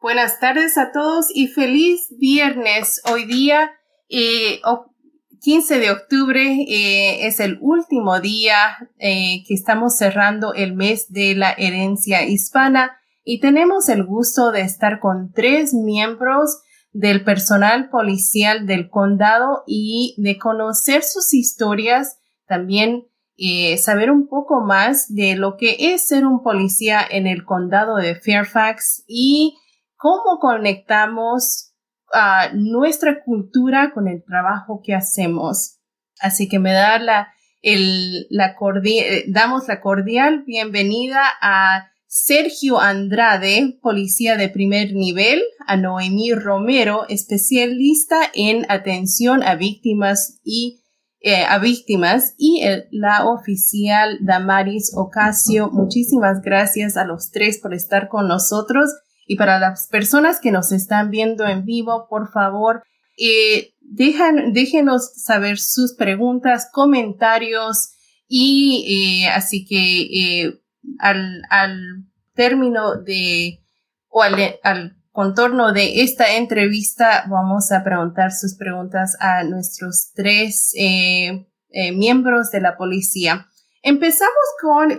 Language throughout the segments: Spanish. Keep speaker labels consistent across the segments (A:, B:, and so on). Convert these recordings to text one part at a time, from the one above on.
A: Buenas tardes a todos y feliz viernes. Hoy día, 15 eh, de octubre, eh, es el último día eh, que estamos cerrando el mes de la herencia hispana y tenemos el gusto de estar con tres miembros del personal policial del condado y de conocer sus historias, también saber un poco más de lo que es ser un policía en el condado de Fairfax y cómo conectamos a nuestra cultura con el trabajo que hacemos. Así que me da la, el, la cordial, damos la cordial bienvenida a Sergio Andrade, policía de primer nivel, a Noemí Romero, especialista en atención a víctimas y eh, a víctimas y la oficial Damaris Ocasio. Muchísimas gracias a los tres por estar con nosotros y para las personas que nos están viendo en vivo, por favor, eh, déjenos saber sus preguntas, comentarios y eh, así que eh, al, al, término de o al, al, contorno de esta entrevista vamos a preguntar sus preguntas a nuestros tres miembros de la policía. Empezamos con,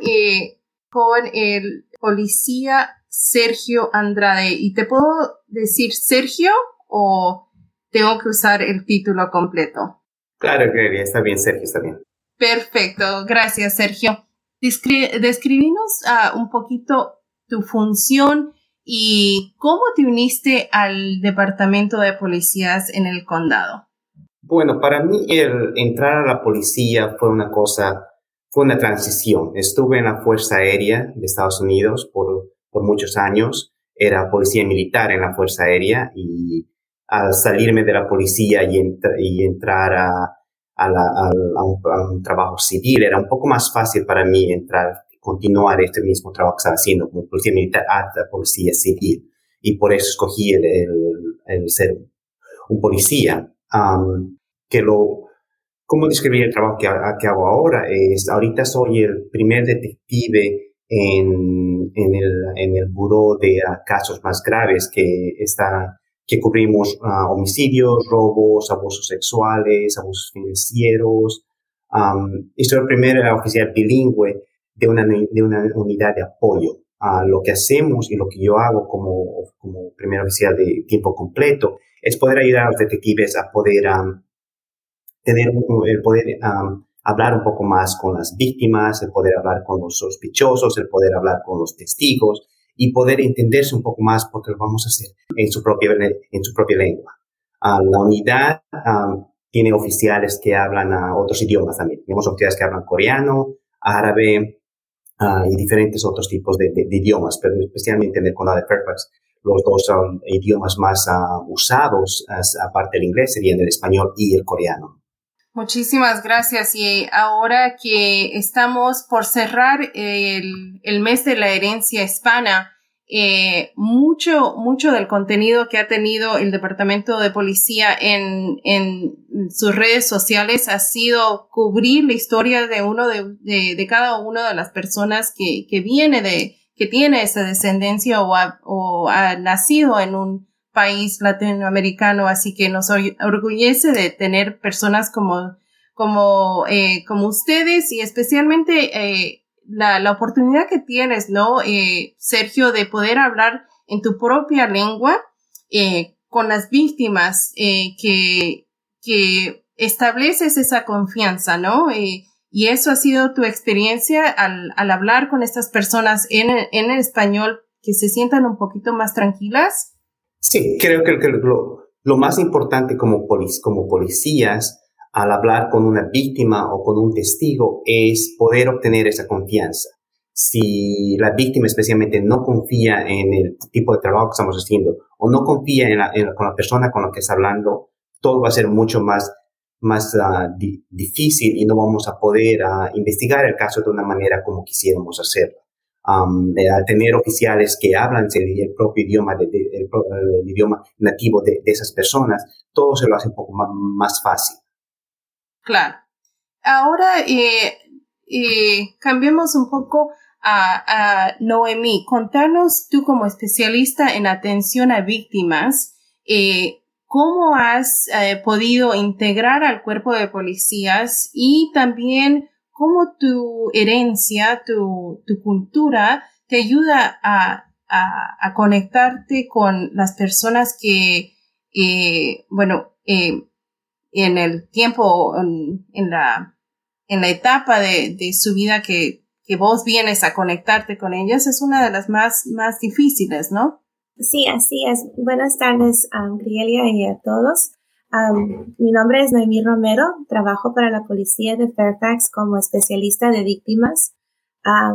A: con el policía Sergio Andrade. ¿Y te puedo decir Sergio o tengo que usar el título completo?
B: Claro, que está bien, Sergio, está bien.
A: Perfecto, gracias, Sergio. describinos uh, un poquito tu función y cómo te uniste al departamento de policías en el condado.
B: Bueno, para mí el entrar a la policía fue una cosa, fue una transición. Estuve en la Fuerza Aérea de Estados Unidos por por muchos años. Era policía militar en la Fuerza Aérea y al salirme de la policía y, y entrar a, a, la, a, un, trabajo civil, era un poco más fácil para mí entrar, continuar este mismo trabajo que estaba haciendo como policía militar a la policía civil. Y por eso escogí el, el, ser un policía. que lo, ¿Cómo describir el trabajo que, que hago ahora? Es, ahorita soy el primer detective en, en, el, en el buró de uh, casos más graves que está, que cubrimos uh, homicidios, robos, abusos sexuales, abusos financieros. Um, y soy el primer oficial bilingüe de una, de una unidad de apoyo. Uh, lo que hacemos y lo que yo hago como, como primer oficial de tiempo completo es poder ayudar a los detectives a poder um, tener poder um, hablar un poco más con las víctimas, el poder hablar con los sospechosos, el poder hablar con los testigos y poder entenderse un poco más porque lo vamos a hacer en su propia, en su propia lengua. Uh, la unidad um, tiene oficiales que hablan otros idiomas también. Tenemos oficiales que hablan coreano, árabe uh, y diferentes otros tipos de, de, idiomas, pero especialmente en el condado de Fairfax los dos son idiomas más uh, usados, aparte del inglés, serían el español y el coreano.
A: Muchísimas gracias. Y ahora que estamos por cerrar el, mes de la herencia hispana, eh, mucho, mucho del contenido que ha tenido el Departamento de Policía en, en sus redes sociales ha sido cubrir la historia de uno de, de, cada una de las personas que, que viene de, que tiene esa descendencia o o ha nacido en un país latinoamericano, así que nos orgullece de tener personas como, como, eh, como ustedes y especialmente eh, la, la, oportunidad que tienes, ¿no, eh, Sergio, de poder hablar en tu propia lengua eh, con las víctimas, que, que estableces esa confianza, ¿no? Y eso ha sido tu experiencia al, al hablar con estas personas en, en español, que se sientan un poquito más tranquilas.
B: Sí, creo que, lo, más importante como, como policías al hablar con una víctima o con un testigo es poder obtener esa confianza. Si la víctima especialmente no confía en el tipo de trabajo que estamos haciendo o no confía en la, con la persona con la que está hablando, todo va a ser mucho más, más uh, difícil y no vamos a poder uh, investigar el caso de una manera como quisiéramos hacerlo um, tener oficiales que hablan el, propio idioma, de, el, idioma nativo de, esas personas, todo se lo hace un poco más, fácil.
A: Claro. Ahora eh, eh, cambiemos un poco a, Noemí, contanos tú como especialista en atención a víctimas, eh, ¿cómo has eh, podido integrar al cuerpo de policías y también cómo tu herencia, tu, cultura te ayuda a, conectarte con las personas que, eh, bueno, en el tiempo, en, la, en la etapa de, su vida que vos vienes a conectarte con ellas es una de las más, más difíciles, ¿no?
C: Sí, así es. Buenas tardes, um, y a todos. Mi nombre es Noemí Romero. Trabajo para la policía de Fairfax como especialista de víctimas.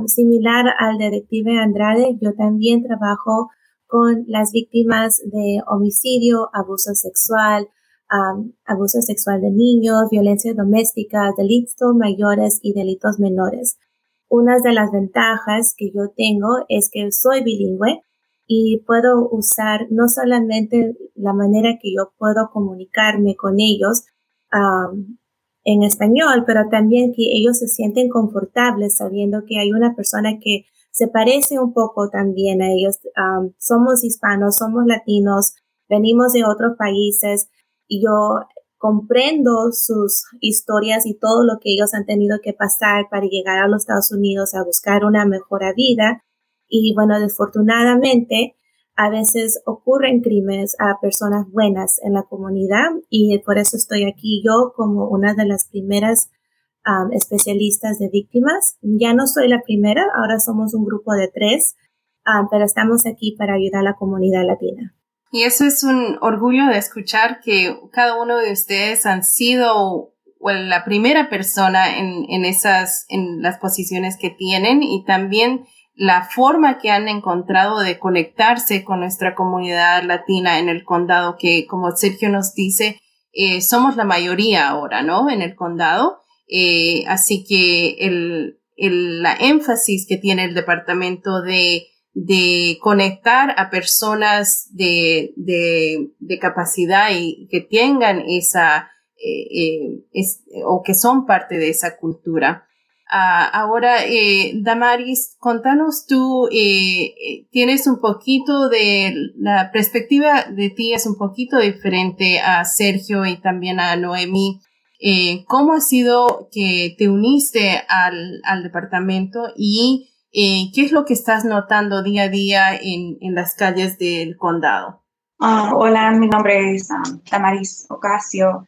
C: similar al detective Andrade, yo también trabajo con las víctimas de homicidio, abuso sexual, abuso sexual de niños, violencia doméstica, delitos mayores y delitos menores. Una de las ventajas que yo tengo es que soy bilingüe y puedo usar no solamente la manera que yo puedo comunicarme con ellos en español, pero también que ellos se sienten confortables sabiendo que hay una persona que se parece un poco también a ellos. somos hispanos, somos latinos, venimos de otros países y yo comprendo sus historias y todo lo que ellos han tenido que pasar para llegar a los Estados Unidos a buscar una mejor vida. Y bueno, desafortunadamente, a veces ocurren crímenes a personas buenas en la comunidad y por eso estoy aquí yo como una de las primeras especialistas de víctimas. Ya no soy la primera, ahora somos un grupo de tres, pero estamos aquí para ayudar a la comunidad latina.
A: Y eso es un orgullo de escuchar que cada uno de ustedes han sido la primera persona en, en esas, en las posiciones que tienen y también la forma que han encontrado de conectarse con nuestra comunidad latina en el condado, que como Sergio nos dice, eh, somos la mayoría ahora, ¿no? En el condado. Eh, así que el, el, la énfasis que tiene el departamento de de conectar a personas de, de, de capacidad y que tengan esa, eh, eh, o que son parte de esa cultura. Ah, ahora, eh, Damaris, contanos tú, tienes un poquito de, la perspectiva de ti es un poquito diferente a Sergio y también a Noemí. ¿Cómo ha sido que te uniste al, al departamento y eh, ¿Qué es lo que estás notando día a día en, en las calles del condado?
D: Ah, hola, mi nombre es um, Tamaris Ocasio.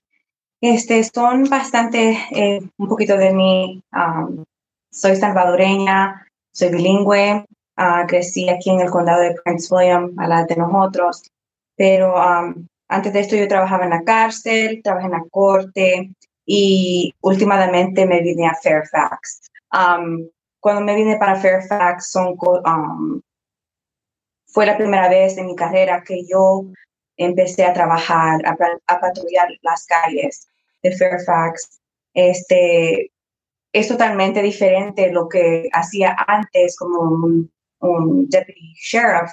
D: Este, son bastante, eh, un poquito de mí. Um, soy salvadoreña, soy bilingüe, uh, crecí aquí en el condado de Prince William, a la de nosotros. Pero um, antes de esto yo trabajaba en la cárcel, trabajé en la corte y últimamente me vine a Fairfax. Um, cuando me vine para Fairfax, son, um, fue la primera vez en mi carrera que yo empecé a trabajar, a, patrullar las calles de Fairfax. Este, es totalmente diferente lo que hacía antes como un, un deputy sheriff,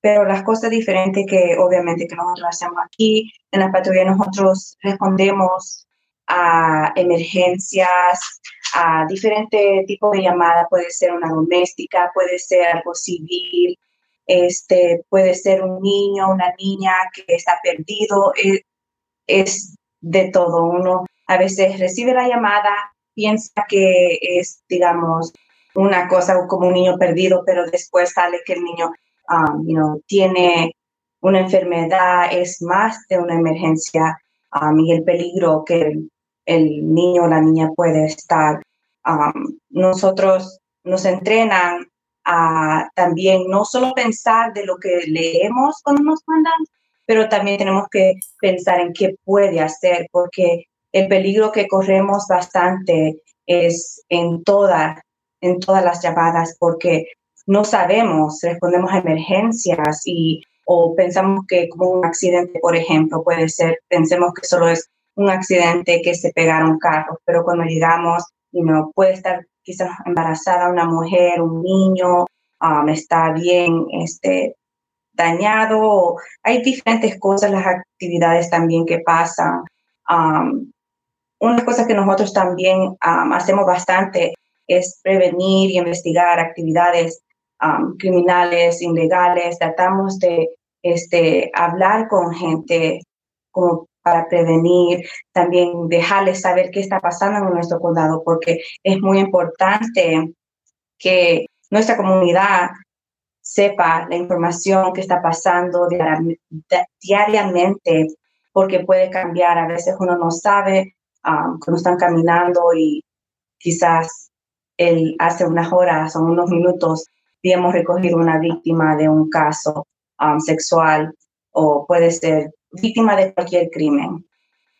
D: pero las cosas diferentes que obviamente que nosotros hacemos aquí en la patrulla, nosotros respondemos a emergencias, a diferentes tipos de llamadas, puede ser una doméstica, puede ser algo civil, este, puede ser un niño, una niña que está perdido, es, es de todo. Uno a veces recibe la llamada, piensa que es, digamos, una cosa como un niño perdido, pero después sale que el niño um, you tiene una enfermedad, es más de una emergencia um, y el peligro que el niño o la niña puede estar. nosotros nos entrenan a también no solo pensar de lo que leemos cuando nos mandan, pero también tenemos que pensar en qué puede hacer, porque el peligro que corremos bastante es en, toda, en todas las llamadas, porque no sabemos, respondemos a emergencias y o pensamos que como un accidente, por ejemplo, puede ser, pensemos que solo es un accidente que se pegaron carros, pero cuando llegamos, you puede estar quizás embarazada una mujer, un niño, um, está bien este, dañado. Hay diferentes cosas, las actividades también que pasan. Um, una cosa que nosotros también um, hacemos bastante es prevenir y investigar actividades criminales, ilegales. Tratamos de este, hablar con gente como para prevenir, también dejarles saber qué está pasando en nuestro condado, porque es muy importante que nuestra comunidad sepa la información que está pasando diariamente, porque puede cambiar. A veces uno no sabe um, cuando están caminando y quizás el, hace unas horas o unos minutos hemos recogido una víctima de un caso um, sexual o puede ser víctima de cualquier crimen.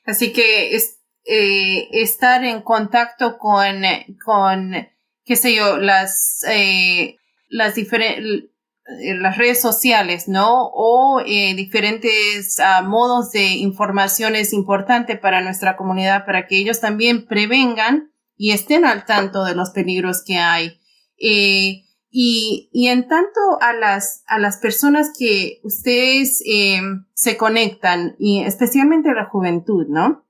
A: Así que es, eh, estar en contacto con, con, qué sé yo, las, eh, eh, las redes sociales, ¿no? O diferentes ah, modos de información es importante para nuestra comunidad para que ellos también prevengan y estén al tanto de los peligros que hay. Y, y en tanto a las, a las personas que ustedes eh, se conectan, y especialmente la juventud, ¿no?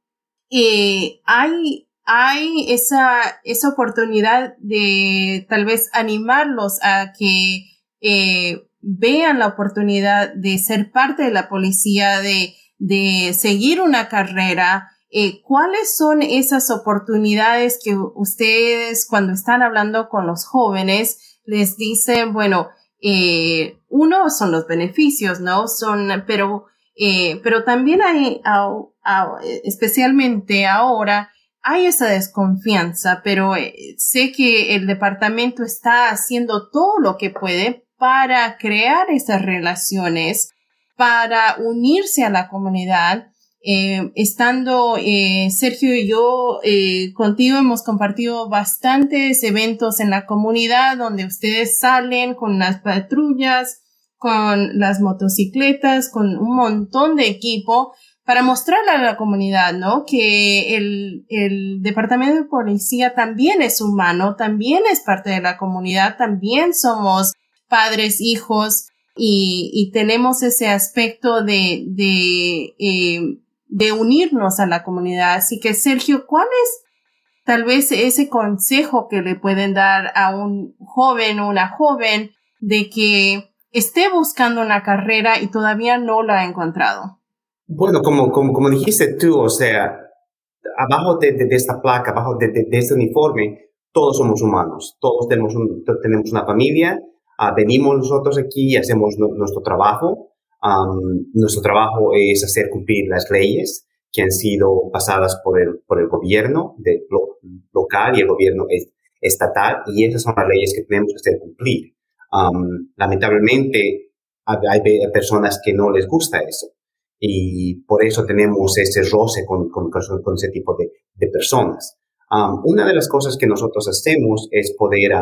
A: Eh, hay, hay esa, esa oportunidad de tal vez animarlos a que eh, vean la oportunidad de ser parte de la policía, de, de seguir una carrera, eh, ¿cuáles son esas oportunidades que ustedes cuando están hablando con los jóvenes les dicen, bueno, eh, uno son los beneficios, ¿no? Son, pero, eh, pero también hay, especialmente ahora, hay esa desconfianza, pero eh, sé que el departamento está haciendo todo lo que puede para crear esas relaciones, para unirse a la comunidad eh, estando eh, Sergio y yo eh, contigo hemos compartido bastantes eventos en la comunidad donde ustedes salen con las patrullas, con las motocicletas, con un montón de equipo para mostrarle a la comunidad, ¿no? Que el, el departamento de policía también es humano, también es parte de la comunidad, también somos padres, hijos y, y tenemos ese aspecto de, de de unirnos a la comunidad. Así que, Sergio, ¿cuál es tal vez ese consejo que le pueden dar a un joven o una joven de que esté buscando una carrera y todavía no la ha encontrado?
B: Bueno, como, como, como dijiste tú, o sea, abajo de, de, esta placa, abajo de, de, este uniforme, todos somos humanos, todos tenemos, un, tenemos una familia, ah, venimos nosotros aquí y hacemos nuestro trabajo, nuestro trabajo es hacer cumplir las leyes que han sido pasadas por el, por el gobierno local y el gobierno estatal, y esas son las leyes que tenemos que hacer cumplir. lamentablemente, hay, personas que no les gusta eso, y por eso tenemos ese roce con, con, ese tipo de personas. una de las cosas que nosotros hacemos es poder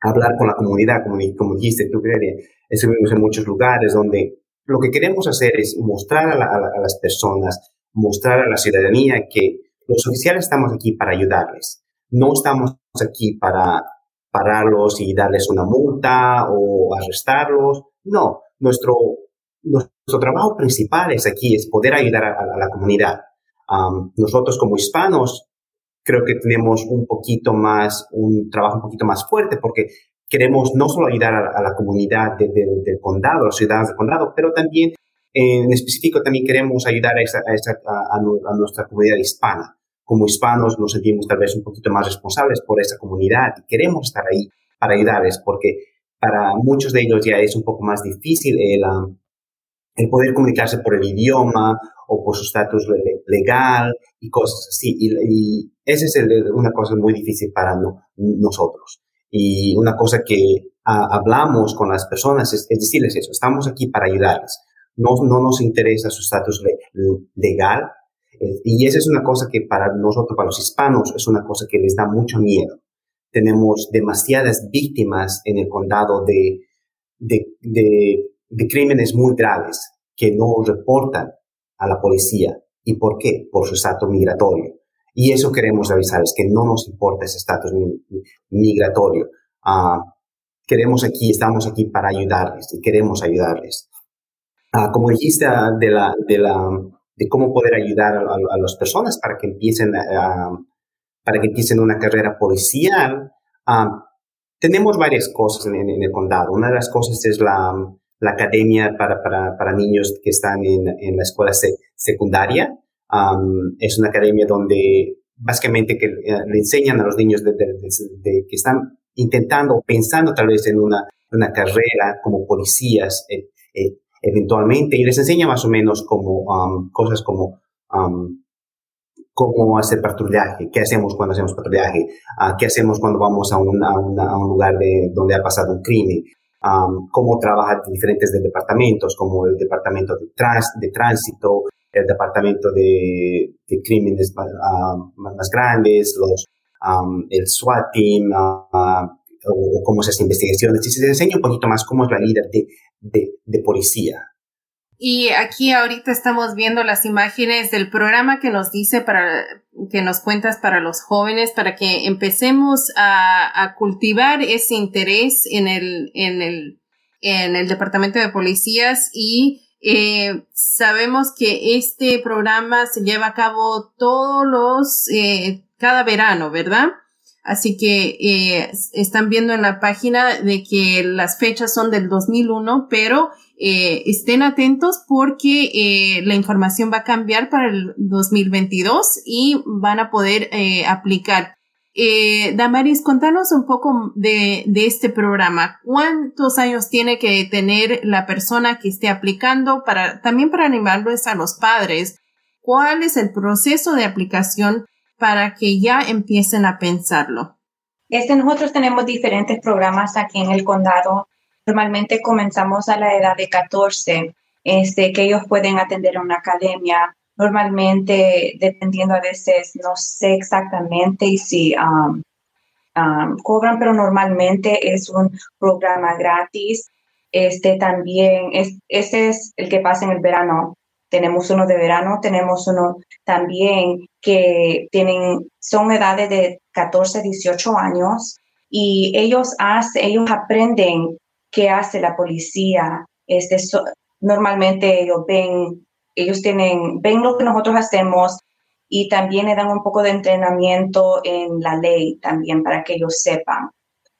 B: hablar con la comunidad, como, como dijiste tú, Grelia. Estuvimos en muchos lugares donde lo que queremos hacer es mostrar a, las personas, mostrar a la ciudadanía que los oficiales estamos aquí para ayudarles. No estamos aquí para pararlos y darles una multa o arrestarlos. No, nuestro, nuestro trabajo principal es aquí, es poder ayudar a, la comunidad. nosotros como hispanos creo que tenemos un poquito más, un trabajo un poquito más fuerte porque queremos no solo ayudar a, la comunidad del condado, a los ciudadanos del condado, pero también en específico también queremos ayudar a, a, nuestra comunidad hispana. Como hispanos nos sentimos tal vez un poquito más responsables por esa comunidad y queremos estar ahí para ayudarles porque para muchos de ellos ya es un poco más difícil el, um, el poder comunicarse por el idioma o por su estatus legal y cosas así. Y, esa es una cosa muy difícil para nosotros. Y una cosa que hablamos con las personas es, decirles eso, estamos aquí para ayudarles. No, no nos interesa su estatus legal. Eh, y esa es una cosa que para nosotros, para los hispanos, es una cosa que les da mucho miedo. Tenemos demasiadas víctimas en el condado de, de, de, de crímenes muy graves que no reportan a la policía. ¿Y por qué? Por su estatus migratorio. Y eso queremos avisarles, que no nos importa ese estatus migratorio. Ah, queremos aquí, estamos aquí para ayudarles y queremos ayudarles. Ah, como dijiste ah, de, la, de, la, de cómo poder ayudar a, las personas para que empiecen a, para que empiecen una carrera policial, tenemos varias cosas en, el condado. Una de las cosas es la, la academia para, para, para, niños que están en, en la escuela secundaria. es una academia donde básicamente que eh, le enseñan a los niños de, que están intentando, pensando tal vez en una, una carrera como policías eh, eh, eventualmente y les enseña más o menos como cosas como cómo hacer patrullaje, qué hacemos cuando hacemos patrullaje, uh, qué hacemos cuando vamos a un, a a un lugar de, donde ha pasado un crimen, um, cómo trabajar diferentes departamentos, como el departamento de, trans, de tránsito, el departamento de, de crímenes uh, más grandes, los, um, el SWAT team, uh, o, cómo se hace investigaciones. Y se enseña un poquito más cómo es la vida de, de, de policía.
A: Y aquí ahorita estamos viendo las imágenes del programa que nos dice para, que nos cuentas para los jóvenes, para que empecemos a, a cultivar ese interés en el, en el, en el departamento de policías y eh, sabemos que este programa se lleva a cabo todos los, eh, cada verano, ¿verdad? Así que eh, están viendo en la página de que las fechas son del 2001, pero eh, estén atentos porque eh, la información va a cambiar para el 2022 y van a poder aplicar. Damaris, contanos un poco de, este programa. ¿Cuántos años tiene que tener la persona que esté aplicando para, también para animarlos a los padres? ¿Cuál es el proceso de aplicación para que ya empiecen a pensarlo?
D: Este, nosotros tenemos diferentes programas aquí en el condado Normalmente comenzamos a la edad de 14, este, que ellos pueden atender a una academia. Normalmente, dependiendo a veces, no sé exactamente si um, um, cobran, pero normalmente es un programa gratis. Este también, es, es el que pasa en el verano. Tenemos uno de verano, tenemos uno también que tienen, son edades de 14, 18 años y ellos, hacen, ellos aprenden qué hace la policía. Este, normalmente ellos ven, ellos tienen, ven lo que nosotros hacemos y también le dan un poco de entrenamiento en la ley también para que ellos sepan.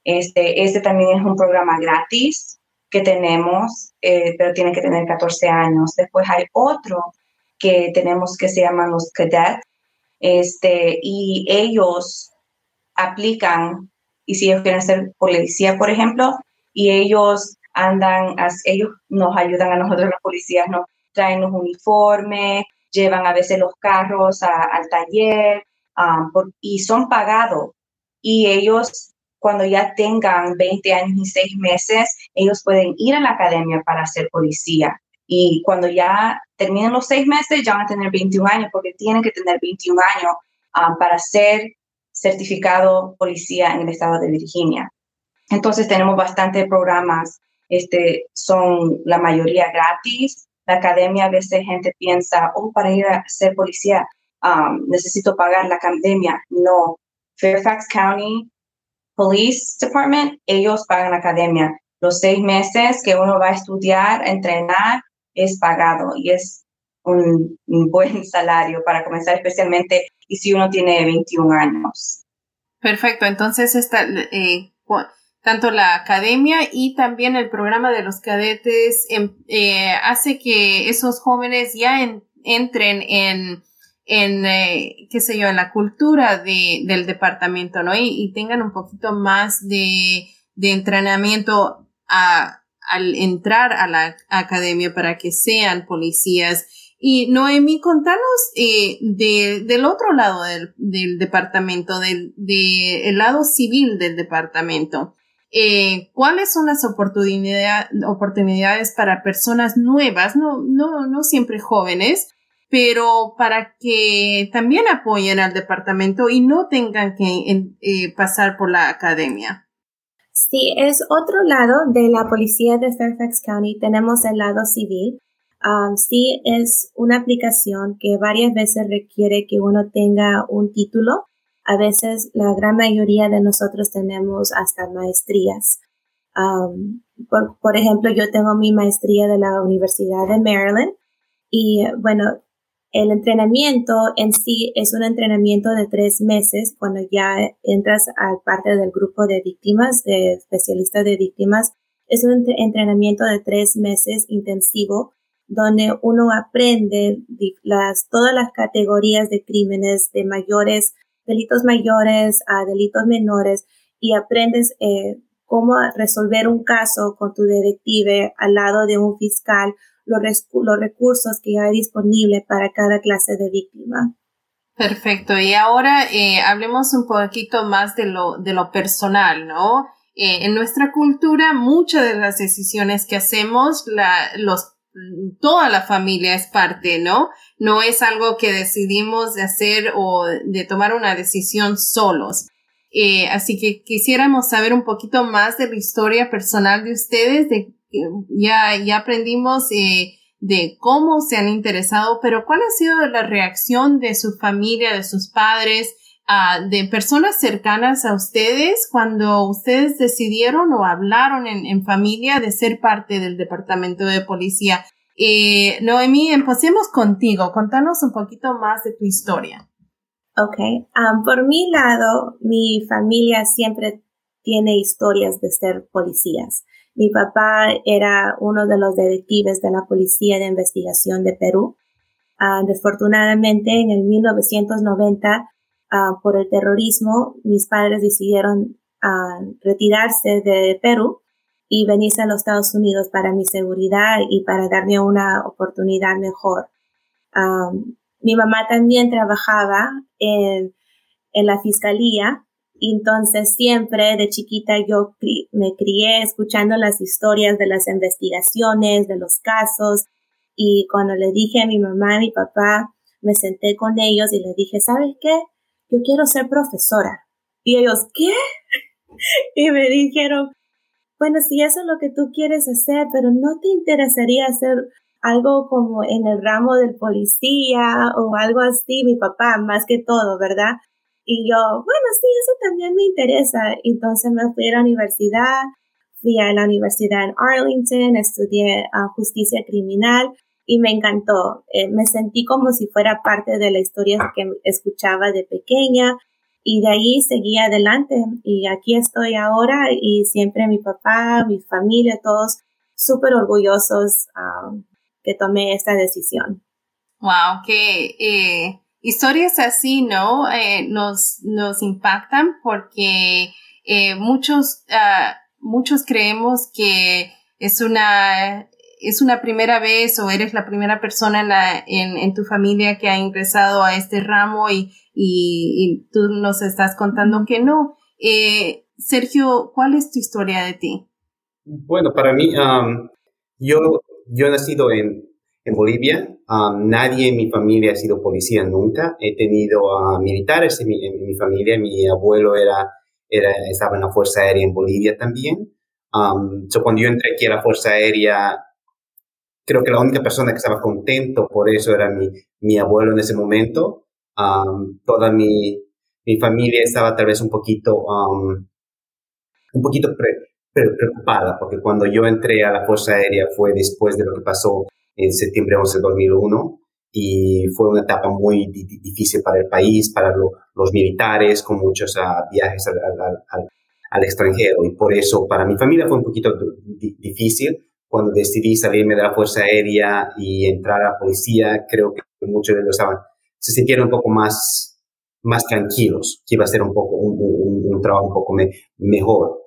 D: Este, este también es un programa gratis que tenemos, eh, pero tienen que tener 14 años. Después hay otro que tenemos que se llaman los cadets, este, y ellos aplican, y si ellos quieren ser policía, por ejemplo, y ellos andan, ellos nos ayudan a nosotros los policías, nos traen los uniformes, llevan a veces los carros al taller um, y son pagados. Y ellos, cuando ya tengan 20 años y 6 meses, ellos pueden ir a la academia para ser policía. Y cuando ya terminen los 6 meses, ya van a tener 21 años, porque tienen que tener 21 años um, para ser certificado policía en el estado de Virginia. Entonces tenemos bastantes programas, este, son la mayoría gratis. La academia a veces gente piensa, oh, para ir a ser policía um, necesito pagar la academia. No, Fairfax County Police Department, ellos pagan la academia. Los seis meses que uno va a estudiar, entrenar, es pagado y es un, buen salario para comenzar, especialmente y si uno tiene 21 años.
A: Perfecto, entonces esta, eh, tanto la academia y también el programa de los cadetes em, eh, hace que esos jóvenes ya entren en, en eh, qué sé yo, en la cultura de, del departamento, ¿no? Y, tengan un poquito más de, de entrenamiento al entrar a la academia para que sean policías. Y Noemi, contanos eh, de, del otro lado del, del departamento, del de, lado civil del departamento. Eh, cuáles son las oportunidades para personas nuevas, no, no, no siempre jóvenes, pero para que también apoyen al departamento y no tengan que eh, pasar por la academia.
C: Sí, es otro lado de la policía de Fairfax County. Tenemos el lado civil. Um, sí, es una aplicación que varias veces requiere que uno tenga un título a veces la gran mayoría de nosotros tenemos hasta maestrías. Um, por, ejemplo, yo tengo mi maestría de la Universidad de Maryland y bueno, El entrenamiento en sí es un entrenamiento de tres meses cuando ya entras a parte del grupo de víctimas, de especialistas de víctimas. Es un entrenamiento de tres meses intensivo donde uno aprende las, todas las categorías de crímenes de mayores, delitos mayores a delitos menores y aprendes eh, cómo resolver un caso con tu detective al lado de un fiscal los, los recursos que hay disponibles para cada clase de víctima.
A: Perfecto. Y ahora eh, hablemos un poquito más de lo, de lo personal, ¿no? Eh, en nuestra cultura, muchas de las decisiones que hacemos, la, los, toda la familia es parte, ¿no? No es algo que decidimos de hacer o de tomar una decisión solos. Eh, así que quisiéramos saber un poquito más de la historia personal de ustedes, de ya, ya aprendimos eh, de cómo se han interesado, pero ¿cuál ha sido la reacción de su familia, de sus padres, ah, de personas cercanas a ustedes cuando ustedes decidieron o hablaron en, familia de ser parte del departamento de policía? Eh, Noemí, empecemos contigo. Contanos un poquito más de tu historia.
C: Ok, um, por mi lado, mi familia siempre tiene historias de ser policías. Mi papá era uno de los detectives de la Policía de Investigación de Perú. Uh, desafortunadamente, en el 1990, uh, por el terrorismo, mis padres decidieron uh, retirarse de Perú y venirse a los Estados Unidos para mi seguridad y para darme una oportunidad mejor. mi mamá también trabajaba en, en la fiscalía entonces siempre de chiquita yo me crié escuchando las historias de las investigaciones, de los casos. Y cuando le dije a mi mamá a mi papá, me senté con ellos y les dije, ¿sabes qué? Yo quiero ser profesora. Y ellos, ¿qué? y me dijeron, bueno, si eso es lo que tú quieres hacer, pero no te interesaría hacer algo como en el ramo del policía o algo así, mi papá, más que todo, ¿verdad? Y yo, bueno, sí, eso también me interesa. Entonces me fui a la universidad, fui a la universidad en Arlington, estudié uh, justicia criminal y me encantó. Eh, me sentí como si fuera parte de la historia que escuchaba de pequeña y de ahí seguí adelante y aquí estoy ahora y siempre mi papá, mi familia, todos súper orgullosos uh, que tomé esta decisión.
A: Wow, que eh, historias así, ¿no? Eh, nos, nos impactan porque eh, muchos, uh, muchos creemos que es una, es una primera vez o eres la primera persona en, la, en, en tu familia que ha ingresado a este ramo y, y, y tú nos estás contando que no. Eh, Sergio, ¿cuál es tu historia de ti?
B: Bueno, para mí, um, yo, yo he nacido en en Bolivia. Um, nadie en mi familia ha sido policía nunca. He tenido uh, militares en mi, familia. Mi abuelo era, era, estaba en la Fuerza Aérea en Bolivia también. Um, cuando yo entré aquí a la Fuerza Aérea, creo que la única persona que estaba contento por eso era mi, mi abuelo en ese momento. Um, toda mi, mi familia estaba tal vez un poquito, un poquito preocupada, porque cuando yo entré a la Fuerza Aérea fue después de lo que pasó en septiembre 11 de 2001 y fue una etapa muy difícil para el país, para los militares, con muchos uh, viajes al, al, al, al, extranjero. Y por eso para mi familia fue un poquito difícil. Cuando decidí salirme de la Fuerza Aérea y entrar a la policía, creo que muchos de ellos estaban, se sintieron un poco más, más tranquilos, que iba a ser un poco, un, un, un trabajo un poco me, mejor.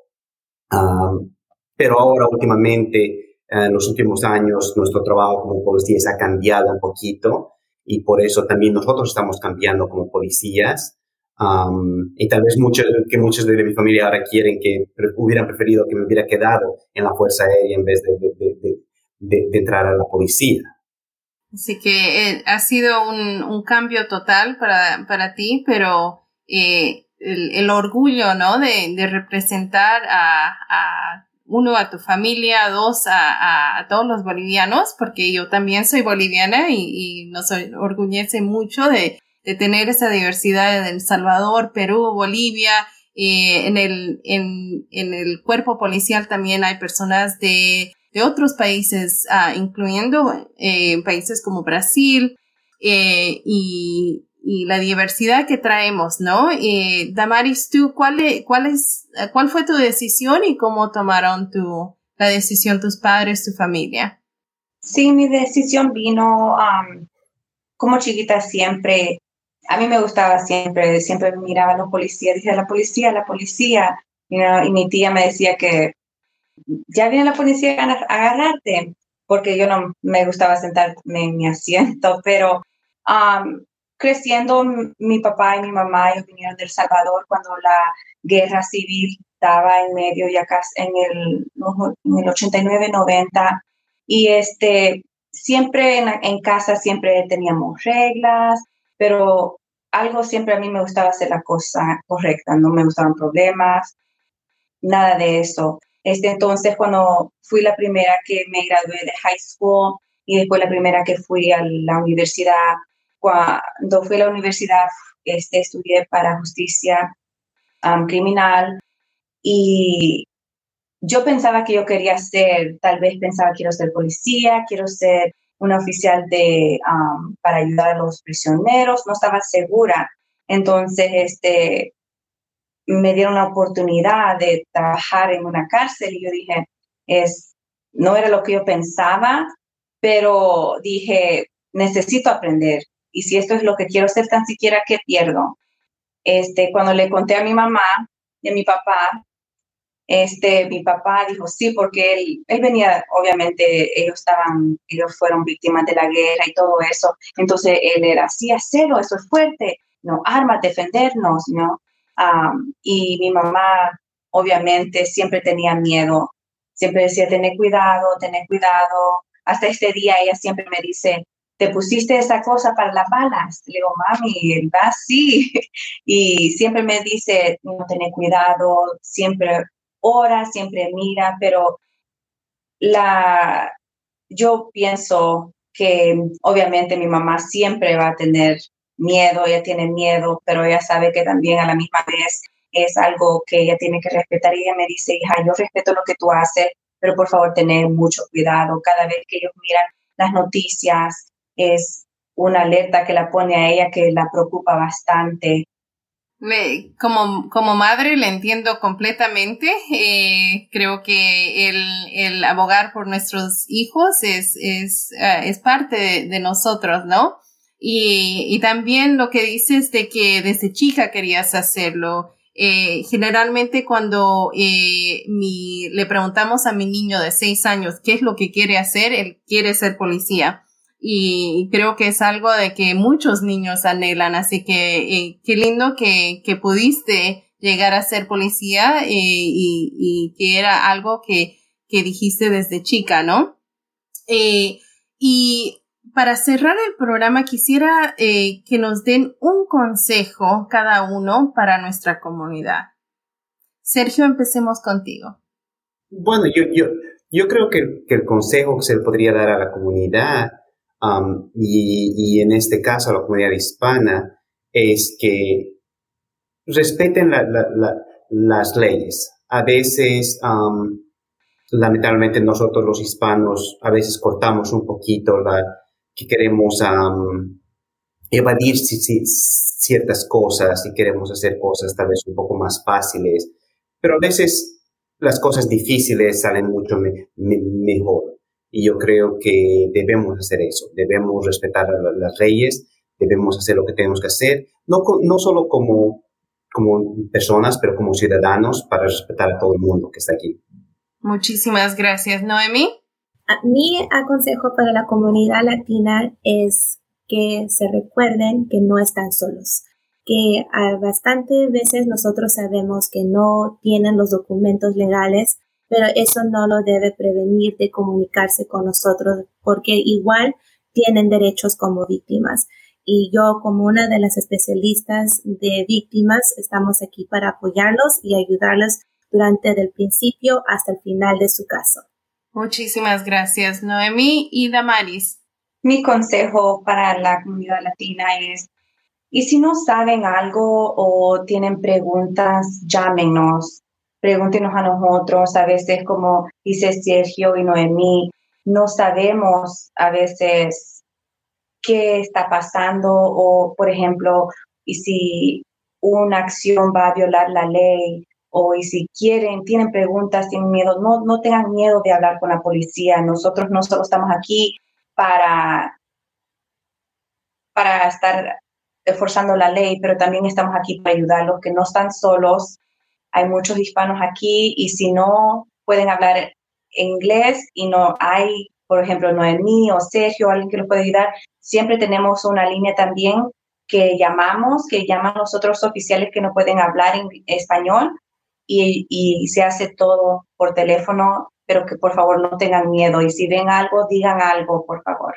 B: Um, pero ahora últimamente en los últimos años nuestro trabajo como policías ha cambiado un poquito y por eso también nosotros estamos cambiando como policías. y tal vez muchos, que muchos de mi familia ahora quieren que hubieran preferido que me hubiera quedado en la Fuerza Aérea en vez de, de, de, de entrar a la policía.
A: Así que eh, ha sido un, un, cambio total para, para ti, pero eh, el, el, orgullo, ¿no? De, representar a, a uno, a tu familia, dos, a, a, todos los bolivianos, porque yo también soy boliviana y, nos orgullece mucho de, de, tener esa diversidad de El Salvador, Perú, Bolivia. Eh, en, el, en, en, el cuerpo policial también hay personas de, de otros países, ah, incluyendo eh, países como Brasil, eh, y, la diversidad que traemos, ¿no? Eh, Damaris, tú, ¿cuál, e, cuál, es, ¿cuál fue tu decisión y cómo tomaron tu, la decisión tus padres, tu familia?
D: Sí, mi decisión vino como chiquita siempre. A mí me gustaba siempre, siempre miraba a los policías, decía la policía, la policía. y mi tía me decía que ya viene la policía a agarrarte, porque yo no me gustaba sentarme en mi asiento, pero creciendo, mi papá y mi mamá vinieron del Salvador cuando la guerra civil estaba en medio, en el, en el 89-90, y este, siempre en, en, casa siempre teníamos reglas, pero algo siempre a mí me gustaba hacer la cosa correcta, no me gustaban problemas, nada de eso. Este, entonces, cuando fui la primera que me gradué de high school y después la primera que fui a la universidad, cuando fui a la universidad, este, estudié para justicia um, criminal y yo pensaba que yo quería ser, tal vez pensaba quiero ser policía, quiero ser una oficial de, um, para ayudar a los prisioneros, no estaba segura. Entonces, este, me dieron la oportunidad de trabajar en una cárcel y yo dije, es, no era lo que yo pensaba, pero dije, necesito aprender. Y si esto es lo que quiero hacer, tan siquiera que pierdo. Este, cuando le conté a mi mamá y a mi papá, este, mi papá dijo sí, porque él, él venía, obviamente, ellos estaban, ellos fueron víctimas de la guerra y todo eso. Entonces él era, sí, hacerlo, eso es fuerte, no, armas, defendernos, ¿no? y mi mamá, obviamente, siempre tenía miedo. Siempre decía, tener cuidado, tener cuidado. Hasta este día ella siempre me dice, ¿te pusiste esa cosa para las balas? Le digo, mami, va sí. Y siempre me dice, no, tener cuidado, siempre ora, siempre mira, pero la, yo pienso que obviamente mi mamá siempre va a tener miedo, ella tiene miedo, pero ella sabe que también a la misma vez es algo que ella tiene que respetar. Y ella me dice, hija, yo respeto lo que tú haces, pero por favor, tener mucho cuidado. Cada vez que ellos miran las noticias, es una alerta que la pone a ella que la preocupa bastante.
A: Me, como, como madre le entiendo completamente. Eh, creo que el, el, abogar por nuestros hijos es, es, uh, es parte de, de, nosotros, ¿no? Y, y también lo que dices de que desde chica querías hacerlo. Eh, generalmente cuando eh, mi, le preguntamos a mi niño de seis años qué es lo que quiere hacer, él quiere ser policía. Y creo que es algo de que muchos niños anhelan. Así que eh, qué lindo que, que pudiste llegar a ser policía eh, y, y, que era algo que, que dijiste desde chica, ¿no? Eh, y para cerrar el programa quisiera que nos den un consejo cada uno para nuestra comunidad. Sergio, empecemos contigo.
B: Bueno, yo, yo, yo creo que, el consejo que se podría dar a la comunidad um, y, en este caso la comunidad hispana es que respeten las leyes. A veces, um, lamentablemente nosotros los hispanos, a veces cortamos un poquito la, que queremos evadir ciertas cosas y queremos hacer cosas tal vez un poco más fáciles, pero a veces las cosas difíciles salen mucho mejor. Y yo creo que debemos hacer eso, debemos respetar a las leyes, debemos hacer lo que tenemos que hacer, no, no solo como, como personas, pero como ciudadanos para respetar a todo el mundo que está aquí.
A: Muchísimas gracias, Noemi.
C: Mi aconsejo para la comunidad latina es que se recuerden que no están solos, que bastante veces nosotros sabemos que no tienen los documentos legales, pero eso no lo debe prevenir de comunicarse con nosotros porque igual tienen derechos como víctimas. Y yo como una de las especialistas de víctimas estamos aquí para apoyarlos y ayudarlos durante el principio hasta el final de su caso.
A: Muchísimas gracias, Noemí y Damaris.
D: Mi consejo para la comunidad latina es, y si no saben algo o tienen preguntas, llámenos, pregúntenos a nosotros. A veces, como dice Sergio y Noemí, no sabemos a veces qué está pasando o, por ejemplo, y si una acción va a violar la ley o y si quieren, tienen preguntas, tienen miedo, no, no tengan miedo de hablar con la policía. Nosotros no solo estamos aquí para, para estar esforzando la ley, pero también estamos aquí para ayudarlos, que no están solos. Hay muchos hispanos aquí y si no pueden hablar inglés y no hay, por ejemplo, Noemí o Sergio, alguien que los puede ayudar, siempre tenemos una línea también que llamamos, que llaman los otros oficiales que no pueden hablar en español y, y se hace todo por teléfono, pero que por favor no tengan miedo y si ven algo, digan algo, por favor.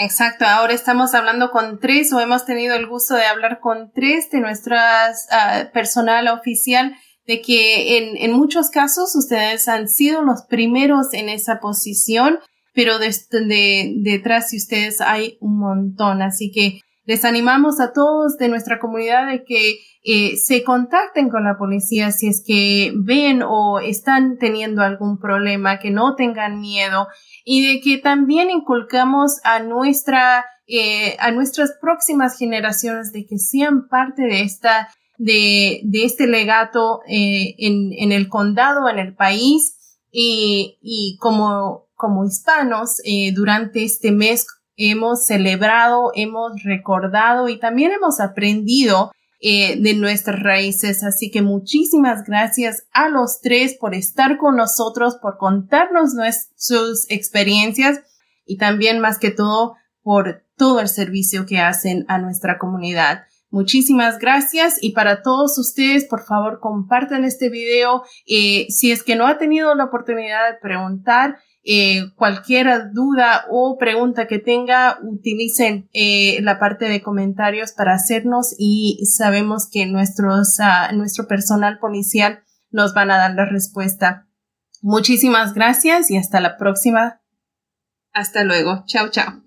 A: Exacto, ahora estamos hablando con tres o hemos tenido el gusto de hablar con tres de nuestras uh, personal oficial de que en, en, muchos casos ustedes han sido los primeros en esa posición, pero de, de, detrás de ustedes hay un montón. Así que les animamos a todos de nuestra comunidad de que eh, se contacten con la policía si es que ven o están teniendo algún problema, que no tengan miedo y de que también inculcamos a nuestra eh, a nuestras próximas generaciones de que sean parte de esta de, de este legato eh, en, en, el condado, en el país y, y como, como hispanos eh, durante este mes hemos celebrado, hemos recordado y también hemos aprendido eh, de nuestras raíces. Así que muchísimas gracias a los tres por estar con nosotros, por contarnos sus experiencias y también más que todo por todo el servicio que hacen a nuestra comunidad. Muchísimas gracias y para todos ustedes, por favor, compartan este video. Eh, si es que no ha tenido la oportunidad de preguntar, eh, cualquier duda o pregunta que tenga, utilicen eh, la parte de comentarios para hacernos y sabemos que nuestros, uh, nuestro personal policial nos van a dar la respuesta. Muchísimas gracias y hasta la próxima. Hasta luego. Chao, chao.